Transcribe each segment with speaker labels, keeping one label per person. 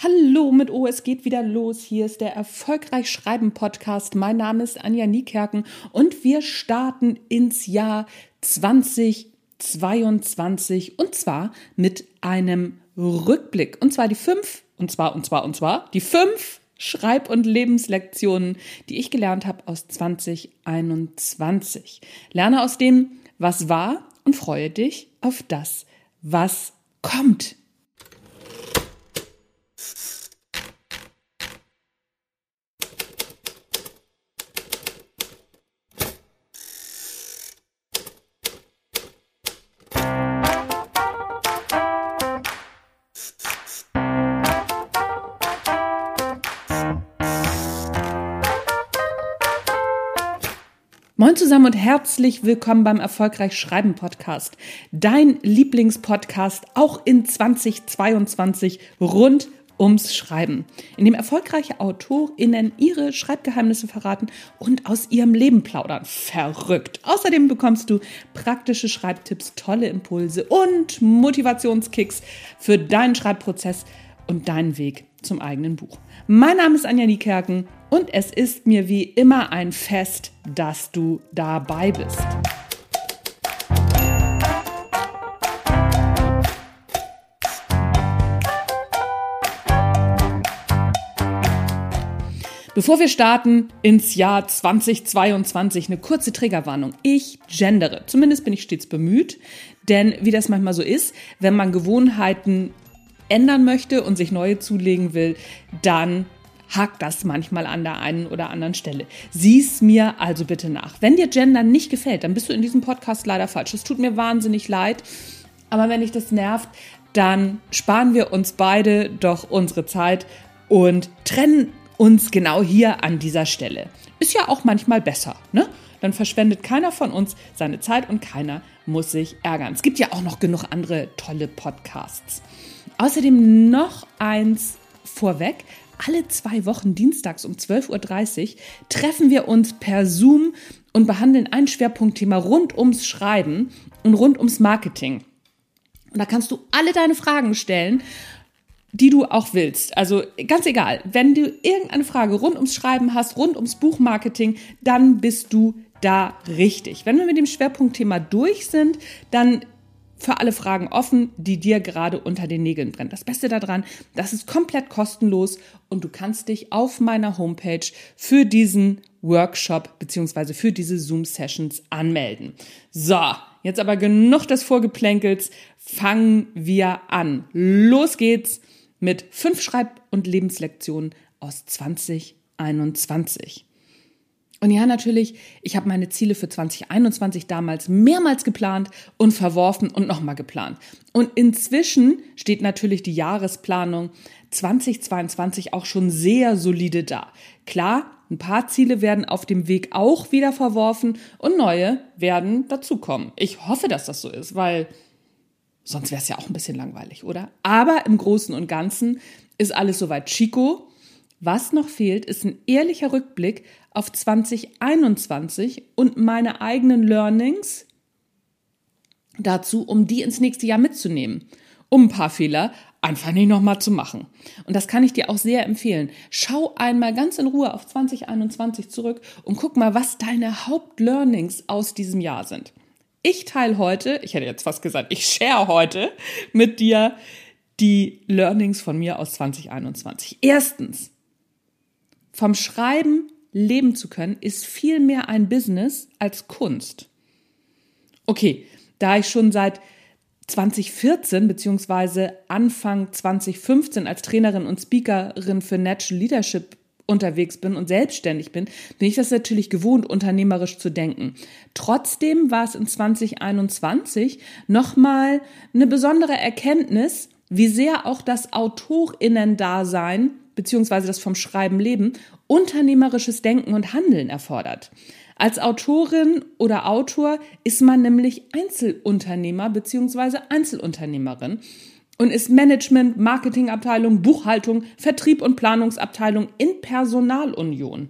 Speaker 1: Hallo mit O, es geht wieder los. Hier ist der Erfolgreich Schreiben Podcast. Mein Name ist Anja Niekerken und wir starten ins Jahr 2022 und zwar mit einem Rückblick. Und zwar die fünf, und zwar, und zwar, und zwar, die fünf Schreib- und Lebenslektionen, die ich gelernt habe aus 2021. Lerne aus dem, was war und freue dich auf das, was kommt. Moin zusammen und herzlich willkommen beim Erfolgreich Schreiben Podcast. Dein Lieblingspodcast auch in 2022 rund ums Schreiben, in dem erfolgreiche AutorInnen ihre Schreibgeheimnisse verraten und aus ihrem Leben plaudern. Verrückt. Außerdem bekommst du praktische Schreibtipps, tolle Impulse und Motivationskicks für deinen Schreibprozess und deinen Weg zum eigenen Buch. Mein Name ist Anja Niekerken und es ist mir wie immer ein Fest, dass du dabei bist. Bevor wir starten ins Jahr 2022, eine kurze Triggerwarnung. Ich gendere. Zumindest bin ich stets bemüht. Denn wie das manchmal so ist, wenn man Gewohnheiten ändern möchte und sich neue zulegen will, dann hakt das manchmal an der einen oder anderen Stelle. Sieh's mir also bitte nach. Wenn dir Gender nicht gefällt, dann bist du in diesem Podcast leider falsch. Es tut mir wahnsinnig leid. Aber wenn dich das nervt, dann sparen wir uns beide doch unsere Zeit und trennen uns genau hier an dieser Stelle. Ist ja auch manchmal besser, ne? Dann verschwendet keiner von uns seine Zeit und keiner muss sich ärgern. Es gibt ja auch noch genug andere tolle Podcasts. Außerdem noch eins vorweg. Alle zwei Wochen dienstags um 12.30 Uhr treffen wir uns per Zoom und behandeln ein Schwerpunktthema rund ums Schreiben und rund ums Marketing. Und da kannst du alle deine Fragen stellen, die du auch willst. Also ganz egal, wenn du irgendeine Frage rund ums Schreiben hast, rund ums Buchmarketing, dann bist du da richtig. Wenn wir mit dem Schwerpunktthema durch sind, dann für alle Fragen offen, die dir gerade unter den Nägeln brennen. Das Beste daran, das ist komplett kostenlos und du kannst dich auf meiner Homepage für diesen Workshop beziehungsweise für diese Zoom-Sessions anmelden. So, jetzt aber genug des Vorgeplänkels. Fangen wir an. Los geht's mit fünf Schreib- und Lebenslektionen aus 2021. Und ja, natürlich, ich habe meine Ziele für 2021 damals mehrmals geplant und verworfen und nochmal geplant. Und inzwischen steht natürlich die Jahresplanung 2022 auch schon sehr solide da. Klar, ein paar Ziele werden auf dem Weg auch wieder verworfen und neue werden dazukommen. Ich hoffe, dass das so ist, weil sonst wäre es ja auch ein bisschen langweilig, oder? Aber im Großen und Ganzen ist alles soweit Chico. Was noch fehlt, ist ein ehrlicher Rückblick auf 2021 und meine eigenen Learnings dazu, um die ins nächste Jahr mitzunehmen, um ein paar Fehler einfach nicht nochmal zu machen. Und das kann ich dir auch sehr empfehlen. Schau einmal ganz in Ruhe auf 2021 zurück und guck mal, was deine Hauptlearnings aus diesem Jahr sind. Ich teile heute, ich hätte jetzt fast gesagt, ich share heute mit dir die Learnings von mir aus 2021. Erstens, vom Schreiben leben zu können, ist viel mehr ein Business als Kunst. Okay, da ich schon seit 2014 beziehungsweise Anfang 2015 als Trainerin und Speakerin für Natural Leadership unterwegs bin und selbstständig bin, bin ich das natürlich gewohnt, unternehmerisch zu denken. Trotzdem war es in 2021 nochmal eine besondere Erkenntnis, wie sehr auch das Autorinnen-Dasein beziehungsweise das vom Schreiben leben, unternehmerisches Denken und Handeln erfordert. Als Autorin oder Autor ist man nämlich Einzelunternehmer beziehungsweise Einzelunternehmerin und ist Management, Marketingabteilung, Buchhaltung, Vertrieb und Planungsabteilung in Personalunion.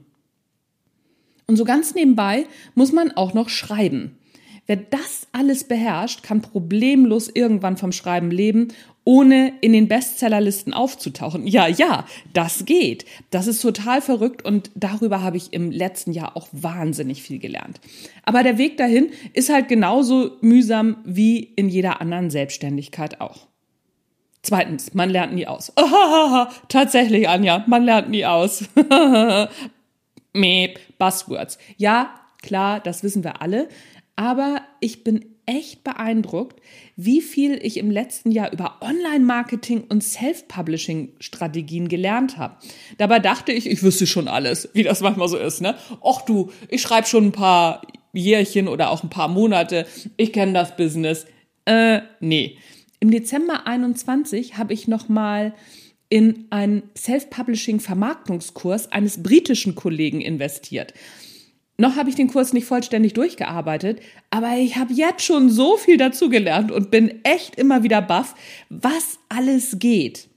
Speaker 1: Und so ganz nebenbei muss man auch noch schreiben. Wer das alles beherrscht, kann problemlos irgendwann vom Schreiben leben ohne in den Bestsellerlisten aufzutauchen. Ja, ja, das geht. Das ist total verrückt und darüber habe ich im letzten Jahr auch wahnsinnig viel gelernt. Aber der Weg dahin ist halt genauso mühsam wie in jeder anderen Selbstständigkeit auch. Zweitens, man lernt nie aus. Oh, tatsächlich, Anja, man lernt nie aus. Meep, Buzzwords. Ja, klar, das wissen wir alle. Aber ich bin echt beeindruckt, wie viel ich im letzten Jahr über Online-Marketing und Self-Publishing-Strategien gelernt habe. Dabei dachte ich, ich wüsste schon alles, wie das manchmal so ist. Ne? Och du, ich schreibe schon ein paar Jährchen oder auch ein paar Monate. Ich kenne das Business. Äh, nee. Im Dezember 21 habe ich noch mal in einen Self-Publishing-Vermarktungskurs eines britischen Kollegen investiert. Noch habe ich den Kurs nicht vollständig durchgearbeitet, aber ich habe jetzt schon so viel dazugelernt und bin echt immer wieder baff, was alles geht.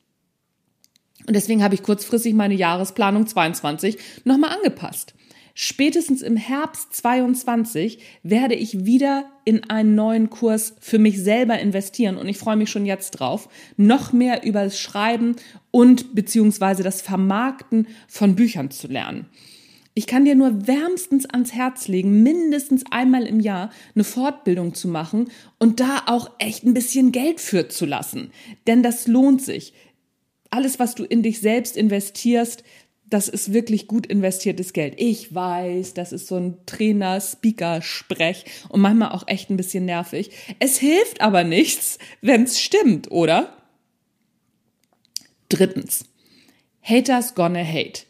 Speaker 1: Und deswegen habe ich kurzfristig meine Jahresplanung 22 nochmal angepasst. Spätestens im Herbst 22 werde ich wieder in einen neuen Kurs für mich selber investieren und ich freue mich schon jetzt drauf, noch mehr über das Schreiben und beziehungsweise das Vermarkten von Büchern zu lernen. Ich kann dir nur wärmstens ans Herz legen, mindestens einmal im Jahr eine Fortbildung zu machen und da auch echt ein bisschen Geld für zu lassen. Denn das lohnt sich. Alles, was du in dich selbst investierst, das ist wirklich gut investiertes Geld. Ich weiß, das ist so ein Trainer-Speaker-Sprech und manchmal auch echt ein bisschen nervig. Es hilft aber nichts, wenn es stimmt, oder? Drittens. Haters gonna hate.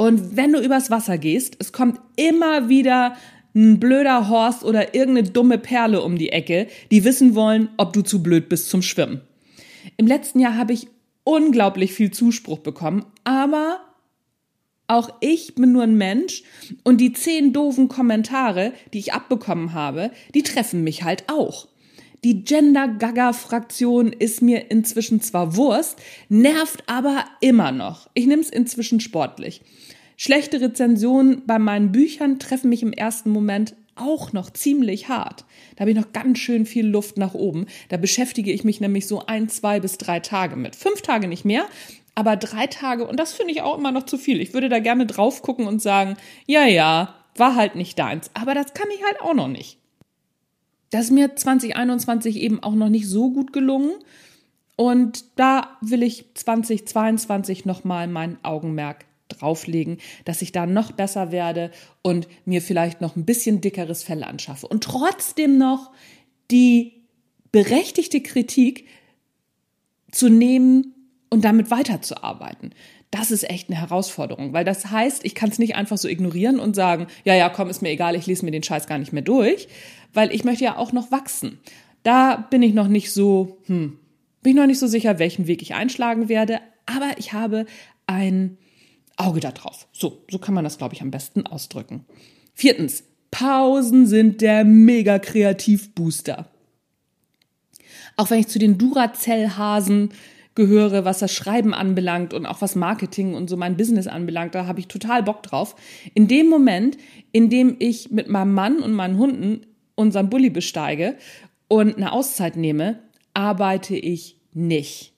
Speaker 1: Und wenn du übers Wasser gehst, es kommt immer wieder ein blöder Horst oder irgendeine dumme Perle um die Ecke, die wissen wollen, ob du zu blöd bist zum Schwimmen. Im letzten Jahr habe ich unglaublich viel Zuspruch bekommen, aber auch ich bin nur ein Mensch und die zehn doofen Kommentare, die ich abbekommen habe, die treffen mich halt auch. Die Gender-Gaga-Fraktion ist mir inzwischen zwar Wurst, nervt aber immer noch. Ich nehme es inzwischen sportlich. Schlechte Rezensionen bei meinen Büchern treffen mich im ersten Moment auch noch ziemlich hart. Da habe ich noch ganz schön viel Luft nach oben. Da beschäftige ich mich nämlich so ein, zwei bis drei Tage mit. Fünf Tage nicht mehr, aber drei Tage. Und das finde ich auch immer noch zu viel. Ich würde da gerne drauf gucken und sagen, ja, ja, war halt nicht deins. Aber das kann ich halt auch noch nicht. Das ist mir 2021 eben auch noch nicht so gut gelungen. Und da will ich 2022 nochmal mein Augenmerk drauflegen, dass ich da noch besser werde und mir vielleicht noch ein bisschen dickeres Fell anschaffe. Und trotzdem noch die berechtigte Kritik zu nehmen und damit weiterzuarbeiten. Das ist echt eine Herausforderung, weil das heißt, ich kann es nicht einfach so ignorieren und sagen, ja, ja, komm, ist mir egal, ich lese mir den Scheiß gar nicht mehr durch, weil ich möchte ja auch noch wachsen. Da bin ich noch nicht so, hm, bin ich noch nicht so sicher, welchen Weg ich einschlagen werde, aber ich habe ein Auge da drauf. So, so kann man das, glaube ich, am besten ausdrücken. Viertens, Pausen sind der mega Kreativbooster. Auch wenn ich zu den Duracell-Hasen gehöre, was das Schreiben anbelangt und auch was Marketing und so mein Business anbelangt, da habe ich total Bock drauf. In dem Moment, in dem ich mit meinem Mann und meinen Hunden unseren Bulli besteige und eine Auszeit nehme, arbeite ich nicht.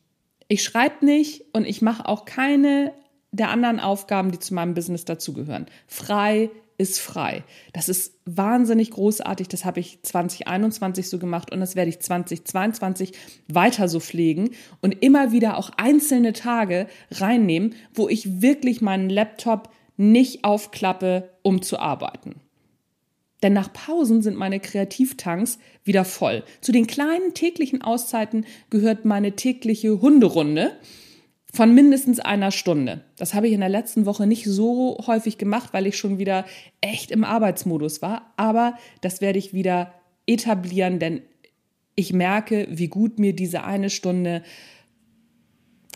Speaker 1: Ich schreibe nicht und ich mache auch keine der anderen Aufgaben, die zu meinem Business dazugehören. Frei ist frei. Das ist wahnsinnig großartig. Das habe ich 2021 so gemacht und das werde ich 2022 weiter so pflegen und immer wieder auch einzelne Tage reinnehmen, wo ich wirklich meinen Laptop nicht aufklappe, um zu arbeiten. Denn nach Pausen sind meine Kreativtanks wieder voll. Zu den kleinen täglichen Auszeiten gehört meine tägliche Hunderunde von mindestens einer Stunde. Das habe ich in der letzten Woche nicht so häufig gemacht, weil ich schon wieder echt im Arbeitsmodus war. Aber das werde ich wieder etablieren, denn ich merke, wie gut mir diese eine Stunde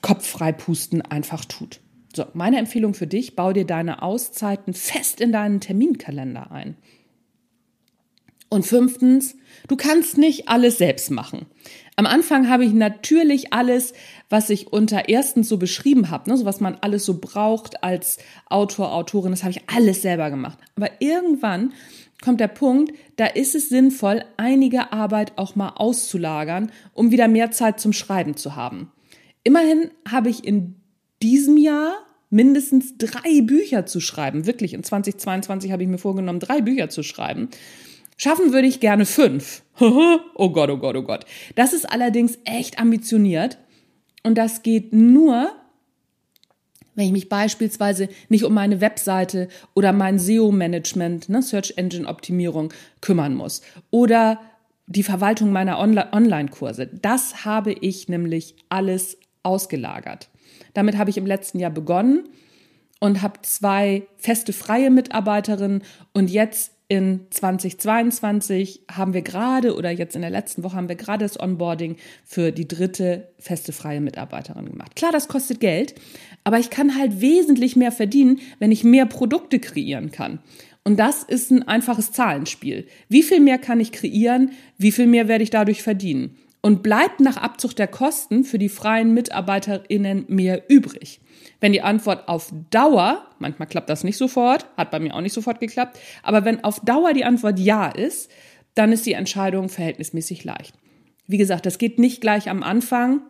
Speaker 1: kopffrei pusten einfach tut. So, meine Empfehlung für dich, bau dir deine Auszeiten fest in deinen Terminkalender ein. Und fünftens, du kannst nicht alles selbst machen. Am Anfang habe ich natürlich alles, was ich unter erstens so beschrieben habe, ne, so was man alles so braucht als Autor, Autorin, das habe ich alles selber gemacht. Aber irgendwann kommt der Punkt, da ist es sinnvoll, einige Arbeit auch mal auszulagern, um wieder mehr Zeit zum Schreiben zu haben. Immerhin habe ich in diesem Jahr mindestens drei Bücher zu schreiben. Wirklich, in 2022 habe ich mir vorgenommen, drei Bücher zu schreiben. Schaffen würde ich gerne fünf. oh Gott, oh Gott, oh Gott. Das ist allerdings echt ambitioniert. Und das geht nur, wenn ich mich beispielsweise nicht um meine Webseite oder mein SEO-Management, ne, Search Engine Optimierung, kümmern muss. Oder die Verwaltung meiner Online-Kurse. Das habe ich nämlich alles ausgelagert. Damit habe ich im letzten Jahr begonnen und habe zwei feste freie Mitarbeiterinnen und jetzt in 2022 haben wir gerade oder jetzt in der letzten Woche haben wir gerade das Onboarding für die dritte feste freie Mitarbeiterin gemacht. Klar, das kostet Geld, aber ich kann halt wesentlich mehr verdienen, wenn ich mehr Produkte kreieren kann. Und das ist ein einfaches Zahlenspiel. Wie viel mehr kann ich kreieren? Wie viel mehr werde ich dadurch verdienen? Und bleibt nach Abzug der Kosten für die freien MitarbeiterInnen mehr übrig? Wenn die Antwort auf Dauer, manchmal klappt das nicht sofort, hat bei mir auch nicht sofort geklappt, aber wenn auf Dauer die Antwort ja ist, dann ist die Entscheidung verhältnismäßig leicht. Wie gesagt, das geht nicht gleich am Anfang.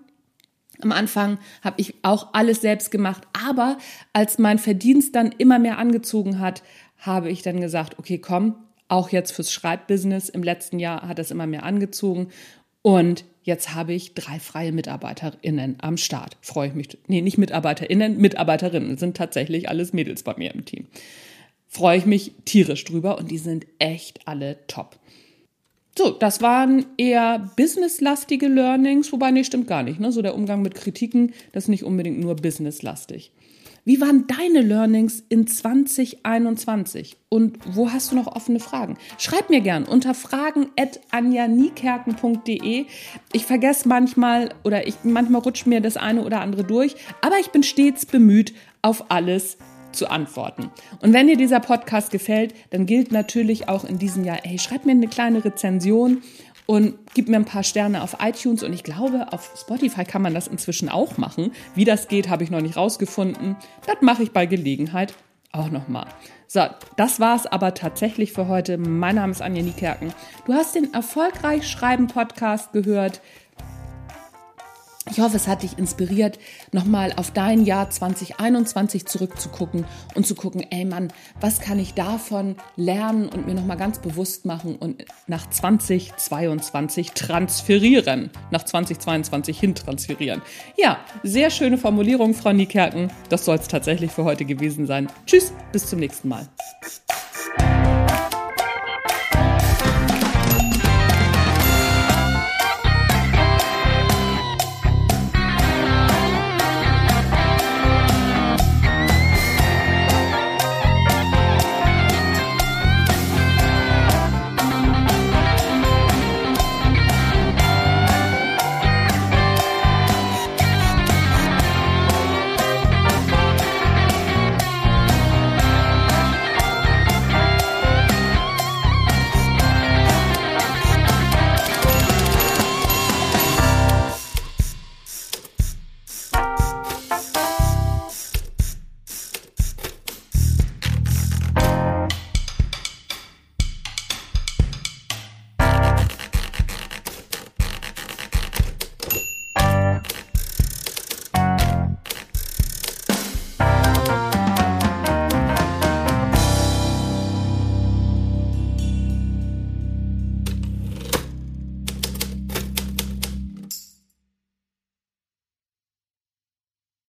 Speaker 1: Am Anfang habe ich auch alles selbst gemacht, aber als mein Verdienst dann immer mehr angezogen hat, habe ich dann gesagt, okay, komm, auch jetzt fürs Schreibbusiness im letzten Jahr hat es immer mehr angezogen und jetzt habe ich drei freie MitarbeiterInnen am Start. Freue ich mich. Nee, nicht MitarbeiterInnen, Mitarbeiterinnen sind tatsächlich alles Mädels bei mir im Team. Freue ich mich tierisch drüber und die sind echt alle top. So, das waren eher businesslastige Learnings, wobei, nee, stimmt gar nicht. Ne? So der Umgang mit Kritiken, das ist nicht unbedingt nur businesslastig. Wie waren deine Learnings in 2021? Und wo hast du noch offene Fragen? Schreib mir gern unter fragen.anjanikerken.de. Ich vergesse manchmal oder ich, manchmal rutscht mir das eine oder andere durch, aber ich bin stets bemüht, auf alles zu antworten. Und wenn dir dieser Podcast gefällt, dann gilt natürlich auch in diesem Jahr, hey, schreib mir eine kleine Rezension und gib mir ein paar Sterne auf iTunes und ich glaube, auf Spotify kann man das inzwischen auch machen. Wie das geht, habe ich noch nicht rausgefunden. Das mache ich bei Gelegenheit auch nochmal. So, das war's aber tatsächlich für heute. Mein Name ist Anja Niekerken. Du hast den Erfolgreich Schreiben Podcast gehört. Ich hoffe, es hat dich inspiriert, nochmal auf dein Jahr 2021 zurückzugucken und zu gucken, ey Mann, was kann ich davon lernen und mir nochmal ganz bewusst machen und nach 2022 transferieren, nach 2022 hin transferieren. Ja, sehr schöne Formulierung, Frau Niekerken. Das soll es tatsächlich für heute gewesen sein. Tschüss, bis zum nächsten Mal.